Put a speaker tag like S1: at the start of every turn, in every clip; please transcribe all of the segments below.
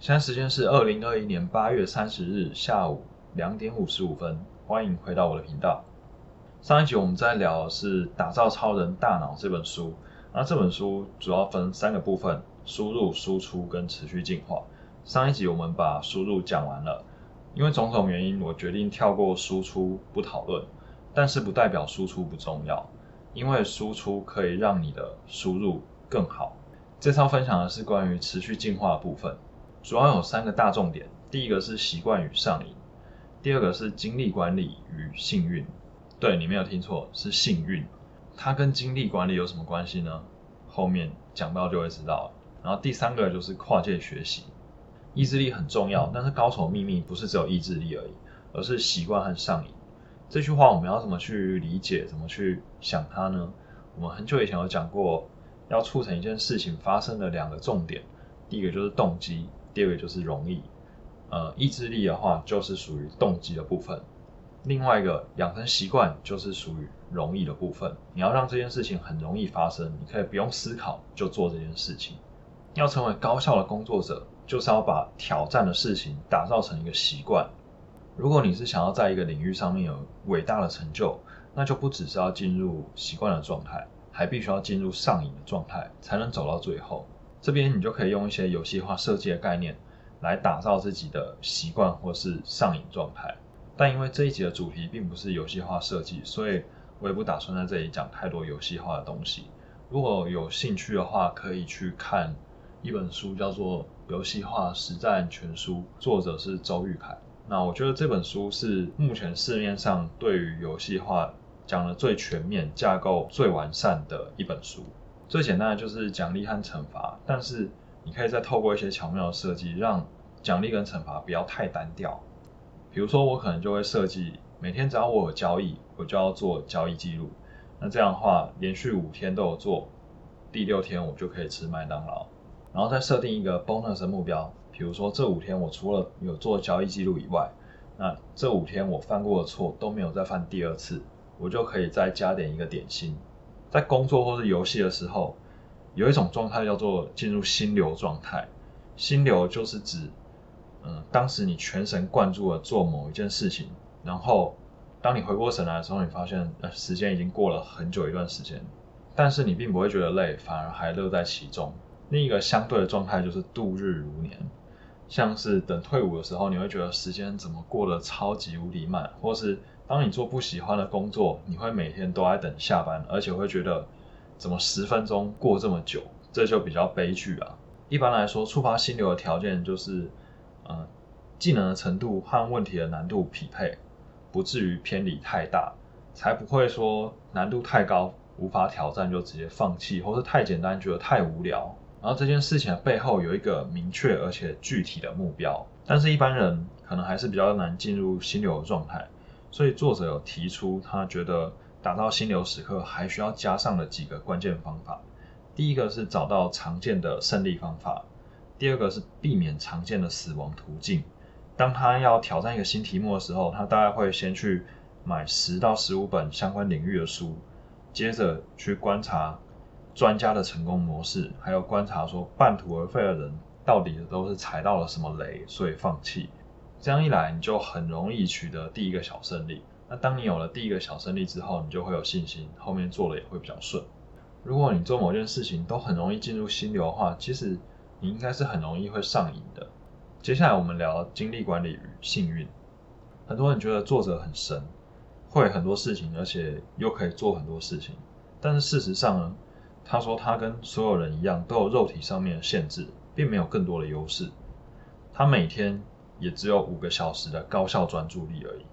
S1: 现在时间是二零二一年八月三十日下午两点五十五分，欢迎回到我的频道。上一集我们在聊的是《打造超人大脑》这本书，那这本书主要分三个部分：输入、输出跟持续进化。上一集我们把输入讲完了，因为种种原因，我决定跳过输出不讨论，但是不代表输出不重要，因为输出可以让你的输入更好。这次要分享的是关于持续进化的部分。主要有三个大重点，第一个是习惯与上瘾，第二个是精力管理与幸运。对你没有听错，是幸运。它跟精力管理有什么关系呢？后面讲到就会知道了。然后第三个就是跨界学习，意志力很重要，但是高手秘密不是只有意志力而已，而是习惯和上瘾。这句话我们要怎么去理解，怎么去想它呢？我们很久以前有讲过，要促成一件事情发生的两个重点，第一个就是动机。第二个就是容易，呃，意志力的话就是属于动机的部分。另外一个养成习惯就是属于容易的部分。你要让这件事情很容易发生，你可以不用思考就做这件事情。要成为高效的工作者，就是要把挑战的事情打造成一个习惯。如果你是想要在一个领域上面有伟大的成就，那就不只是要进入习惯的状态，还必须要进入上瘾的状态，才能走到最后。这边你就可以用一些游戏化设计的概念来打造自己的习惯或是上瘾状态。但因为这一集的主题并不是游戏化设计，所以我也不打算在这里讲太多游戏化的东西。如果有兴趣的话，可以去看一本书，叫做《游戏化实战全书》，作者是周玉凯。那我觉得这本书是目前市面上对于游戏化讲的最全面、架构最完善的一本书。最简单的就是奖励和惩罚，但是你可以再透过一些巧妙的设计，让奖励跟惩罚不要太单调。比如说，我可能就会设计每天只要我有交易，我就要做交易记录。那这样的话，连续五天都有做，第六天我就可以吃麦当劳。然后再设定一个 bonus 目标，比如说这五天我除了有做交易记录以外，那这五天我犯过的错都没有再犯第二次，我就可以再加点一个点心。在工作或是游戏的时候，有一种状态叫做进入心流状态。心流就是指，嗯，当时你全神贯注的做某一件事情，然后当你回过神来的时候，你发现，呃，时间已经过了很久一段时间，但是你并不会觉得累，反而还乐在其中。另一个相对的状态就是度日如年，像是等退伍的时候，你会觉得时间怎么过得超级无敌慢，或是。当你做不喜欢的工作，你会每天都在等下班，而且会觉得怎么十分钟过这么久，这就比较悲剧啊。一般来说，触发心流的条件就是，呃，技能的程度和问题的难度匹配，不至于偏离太大，才不会说难度太高无法挑战就直接放弃，或是太简单觉得太无聊。然后这件事情的背后有一个明确而且具体的目标，但是一般人可能还是比较难进入心流的状态。所以作者有提出，他觉得打造心流时刻还需要加上的几个关键方法。第一个是找到常见的胜利方法，第二个是避免常见的死亡途径。当他要挑战一个新题目的时候，他大概会先去买十到十五本相关领域的书，接着去观察专家的成功模式，还有观察说半途而废的人到底都是踩到了什么雷，所以放弃。这样一来，你就很容易取得第一个小胜利。那当你有了第一个小胜利之后，你就会有信心，后面做的也会比较顺。如果你做某件事情都很容易进入心流的话，其实你应该是很容易会上瘾的。接下来我们聊精力管理与幸运。很多人觉得作者很神，会很多事情，而且又可以做很多事情。但是事实上呢，他说他跟所有人一样，都有肉体上面的限制，并没有更多的优势。他每天。也只有五个小时的高效专注力而已，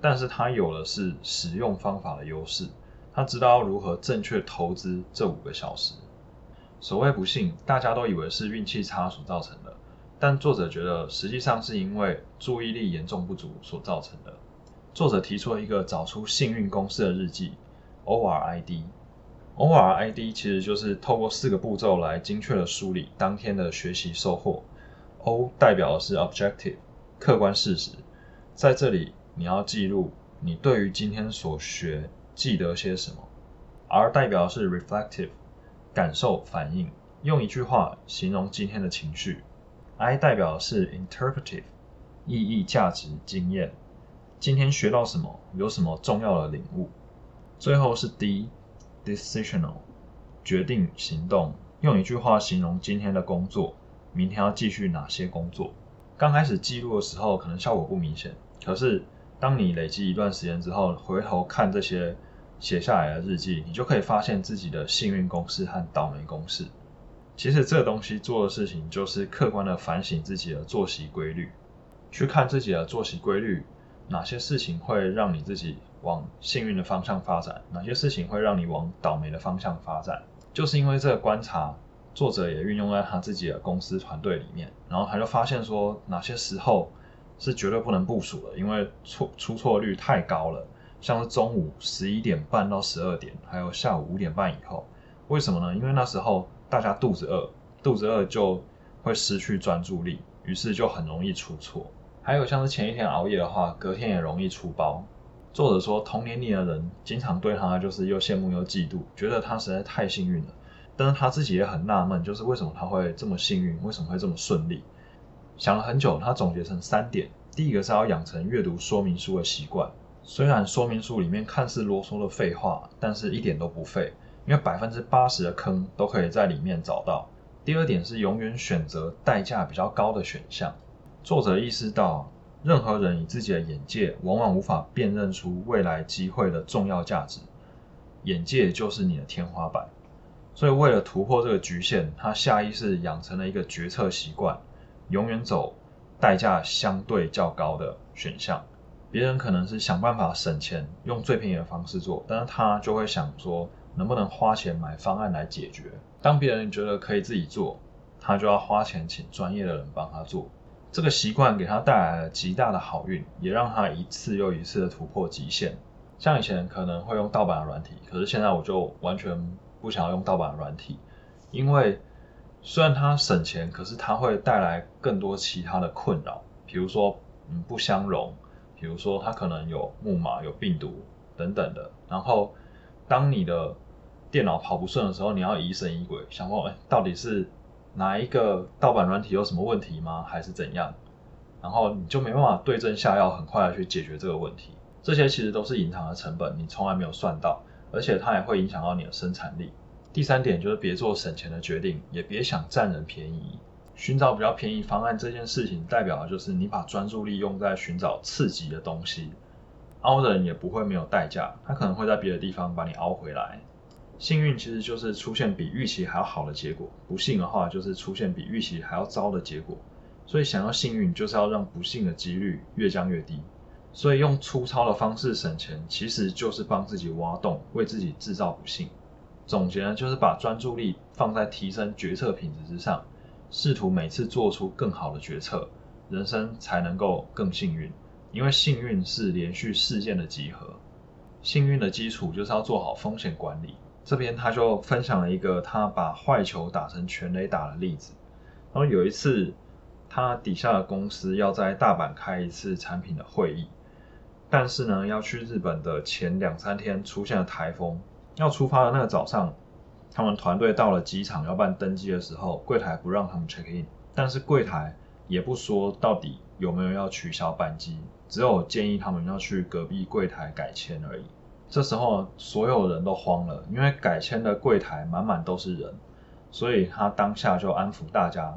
S1: 但是他有的是使用方法的优势，他知道如何正确投资这五个小时。所谓不幸，大家都以为是运气差所造成的，但作者觉得实际上是因为注意力严重不足所造成的。作者提出了一个找出幸运公式的日记，ORID。ORID 其实就是透过四个步骤来精确的梳理当天的学习收获。O 代表的是 objective，客观事实，在这里你要记录你对于今天所学记得些什么。R 代表的是 reflective，感受反应，用一句话形容今天的情绪。，I 代表的是 interpretive，意义、价值、经验。今天学到什么？有什么重要的领悟？最后是 D，decisional，决定行动。用一句话形容今天的工作，明天要继续哪些工作？刚开始记录的时候，可能效果不明显，可是当你累积一段时间之后，回头看这些写下来的日记，你就可以发现自己的幸运公式和倒霉公式。其实这个东西做的事情，就是客观的反省自己的作息规律，去看自己的作息规律，哪些事情会让你自己往幸运的方向发展，哪些事情会让你往倒霉的方向发展。就是因为这个观察，作者也运用在他自己的公司团队里面，然后他就发现说，哪些时候是绝对不能部署的，因为错出错率太高了。像是中午十一点半到十二点，还有下午五点半以后，为什么呢？因为那时候大家肚子饿，肚子饿就会失去专注力，于是就很容易出错。还有像是前一天熬夜的话，隔天也容易出包。作者说，同年龄的人经常对他就是又羡慕又嫉妒，觉得他实在太幸运了。但是他自己也很纳闷，就是为什么他会这么幸运，为什么会这么顺利？想了很久，他总结成三点：第一个是要养成阅读说明书的习惯，虽然说明书里面看似啰嗦的废话，但是一点都不废，因为百分之八十的坑都可以在里面找到。第二点是永远选择代价比较高的选项。作者意识到。任何人以自己的眼界，往往无法辨认出未来机会的重要价值。眼界就是你的天花板，所以为了突破这个局限，他下意识养成了一个决策习惯，永远走代价相对较高的选项。别人可能是想办法省钱，用最便宜的方式做，但是他就会想说，能不能花钱买方案来解决？当别人觉得可以自己做，他就要花钱请专业的人帮他做。这个习惯给他带来了极大的好运，也让他一次又一次的突破极限。像以前可能会用盗版的软体，可是现在我就完全不想要用盗版软体，因为虽然它省钱，可是它会带来更多其他的困扰，比如说嗯不相容，比如说它可能有木马、有病毒等等的。然后当你的电脑跑不顺的时候，你要疑神疑鬼，想问哎到底是？哪一个盗版软体有什么问题吗？还是怎样？然后你就没办法对症下药，很快的去解决这个问题。这些其实都是隐藏的成本，你从来没有算到，而且它也会影响到你的生产力。第三点就是别做省钱的决定，也别想占人便宜。寻找比较便宜方案这件事情，代表的就是你把专注力用在寻找刺激的东西，凹的人也不会没有代价，他可能会在别的地方把你凹回来。幸运其实就是出现比预期还要好的结果，不幸的话就是出现比预期还要糟的结果。所以想要幸运，就是要让不幸的几率越降越低。所以用粗糙的方式省钱，其实就是帮自己挖洞，为自己制造不幸。总结呢，就是把专注力放在提升决策品质之上，试图每次做出更好的决策，人生才能够更幸运。因为幸运是连续事件的集合，幸运的基础就是要做好风险管理。这边他就分享了一个他把坏球打成全垒打的例子。然后有一次，他底下的公司要在大阪开一次产品的会议，但是呢，要去日本的前两三天出现了台风，要出发的那个早上，他们团队到了机场要办登机的时候，柜台不让他们 check in，但是柜台也不说到底有没有要取消班机，只有建议他们要去隔壁柜台改签而已。这时候所有人都慌了，因为改签的柜台满满都是人，所以他当下就安抚大家，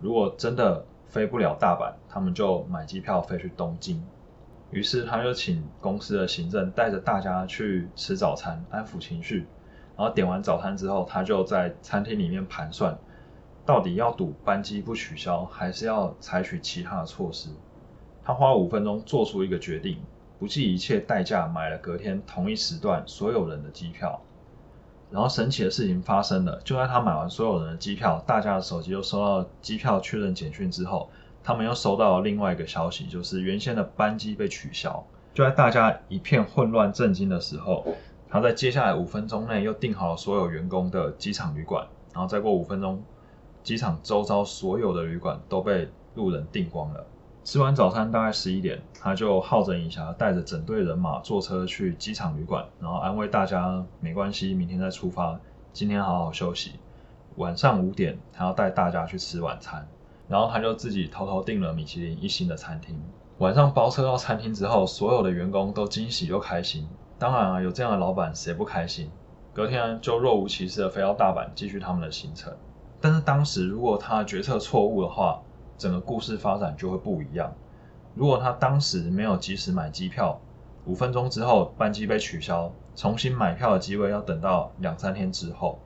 S1: 如果真的飞不了大阪，他们就买机票飞去东京。于是他就请公司的行政带着大家去吃早餐，安抚情绪。然后点完早餐之后，他就在餐厅里面盘算，到底要赌班机不取消，还是要采取其他的措施。他花五分钟做出一个决定。不计一切代价买了隔天同一时段所有人的机票，然后神奇的事情发生了，就在他买完所有人的机票，大家的手机又收到机票确认简讯之后，他们又收到了另外一个消息，就是原先的班机被取消。就在大家一片混乱震惊的时候，他在接下来五分钟内又订好了所有员工的机场旅馆，然后再过五分钟，机场周遭所有的旅馆都被路人订光了。吃完早餐大概十一点，他就好整以暇，带着整队人马坐车去机场旅馆，然后安慰大家没关系，明天再出发，今天好好休息。晚上五点，他要带大家去吃晚餐。然后他就自己偷偷订了米其林一星的餐厅。晚上包车到餐厅之后，所有的员工都惊喜又开心。当然啊，有这样的老板谁不开心？隔天就若无其事的飞到大阪继续他们的行程。但是当时如果他决策错误的话，整个故事发展就会不一样。如果他当时没有及时买机票，五分钟之后班机被取消，重新买票的机会要等到两三天之后，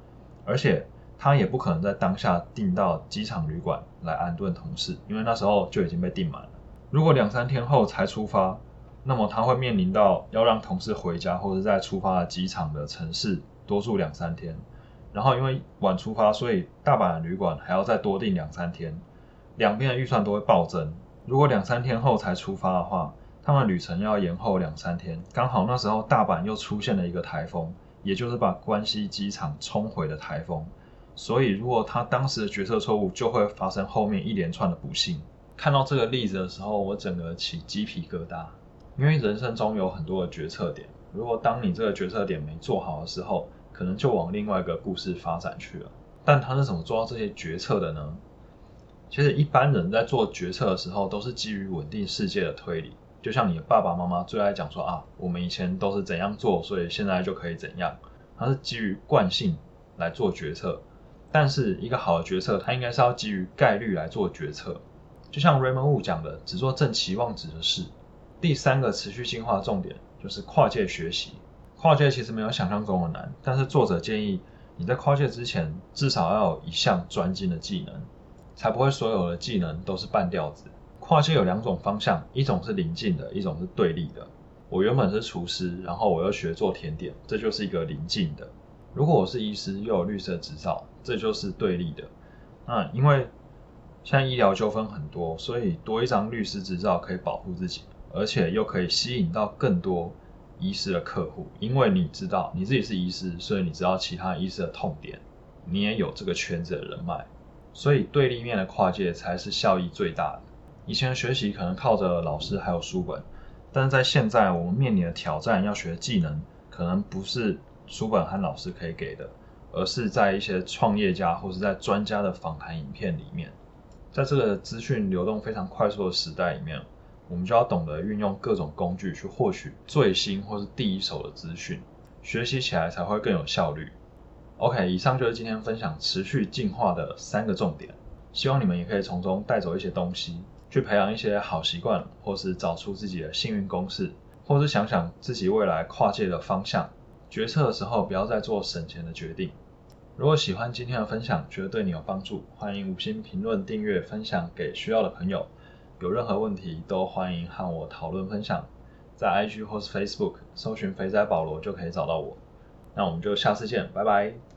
S1: 而且他也不可能在当下订到机场旅馆来安顿同事，因为那时候就已经被订满了。如果两三天后才出发，那么他会面临到要让同事回家，或者在出发的机场的城市多住两三天。然后因为晚出发，所以大阪的旅馆还要再多订两三天，两边的预算都会暴增。如果两三天后才出发的话，他们旅程要延后两三天。刚好那时候大阪又出现了一个台风，也就是把关西机场冲毁的台风。所以如果他当时的决策错误，就会发生后面一连串的不幸。看到这个例子的时候，我整个起鸡皮疙瘩，因为人生中有很多的决策点，如果当你这个决策点没做好的时候，可能就往另外一个故事发展去了。但他是怎么做到这些决策的呢？其实一般人在做决策的时候，都是基于稳定世界的推理，就像你的爸爸妈妈最爱讲说啊，我们以前都是怎样做，所以现在就可以怎样，它是基于惯性来做决策。但是一个好的决策，它应该是要基于概率来做决策。就像 Raymond Wu 讲的，只做正期望值的事。第三个持续进化重点就是跨界学习。跨界其实没有想象中的难，但是作者建议你在跨界之前，至少要有一项专精的技能，才不会所有的技能都是半吊子。跨界有两种方向，一种是临近的，一种是对立的。我原本是厨师，然后我又学做甜点，这就是一个临近的。如果我是医师，又有绿色执照，这就是对立的。那因为现在医疗纠纷很多，所以多一张律师执照可以保护自己，而且又可以吸引到更多医师的客户。因为你知道你自己是医师，所以你知道其他医师的痛点，你也有这个圈子的人脉，所以对立面的跨界才是效益最大的。以前学习可能靠着老师还有书本，但是在现在我们面临的挑战，要学技能，可能不是书本和老师可以给的，而是在一些创业家或是在专家的访谈影片里面。在这个资讯流动非常快速的时代里面，我们就要懂得运用各种工具去获取最新或是第一手的资讯，学习起来才会更有效率。OK，以上就是今天分享持续进化的三个重点，希望你们也可以从中带走一些东西，去培养一些好习惯，或是找出自己的幸运公式，或是想想自己未来跨界的方向。决策的时候不要再做省钱的决定。如果喜欢今天的分享，觉得对你有帮助，欢迎五星评论、订阅、分享给需要的朋友。有任何问题都欢迎和我讨论分享，在 IG 或是 Facebook 搜寻“肥仔保罗”就可以找到我。那我们就下次见，拜拜。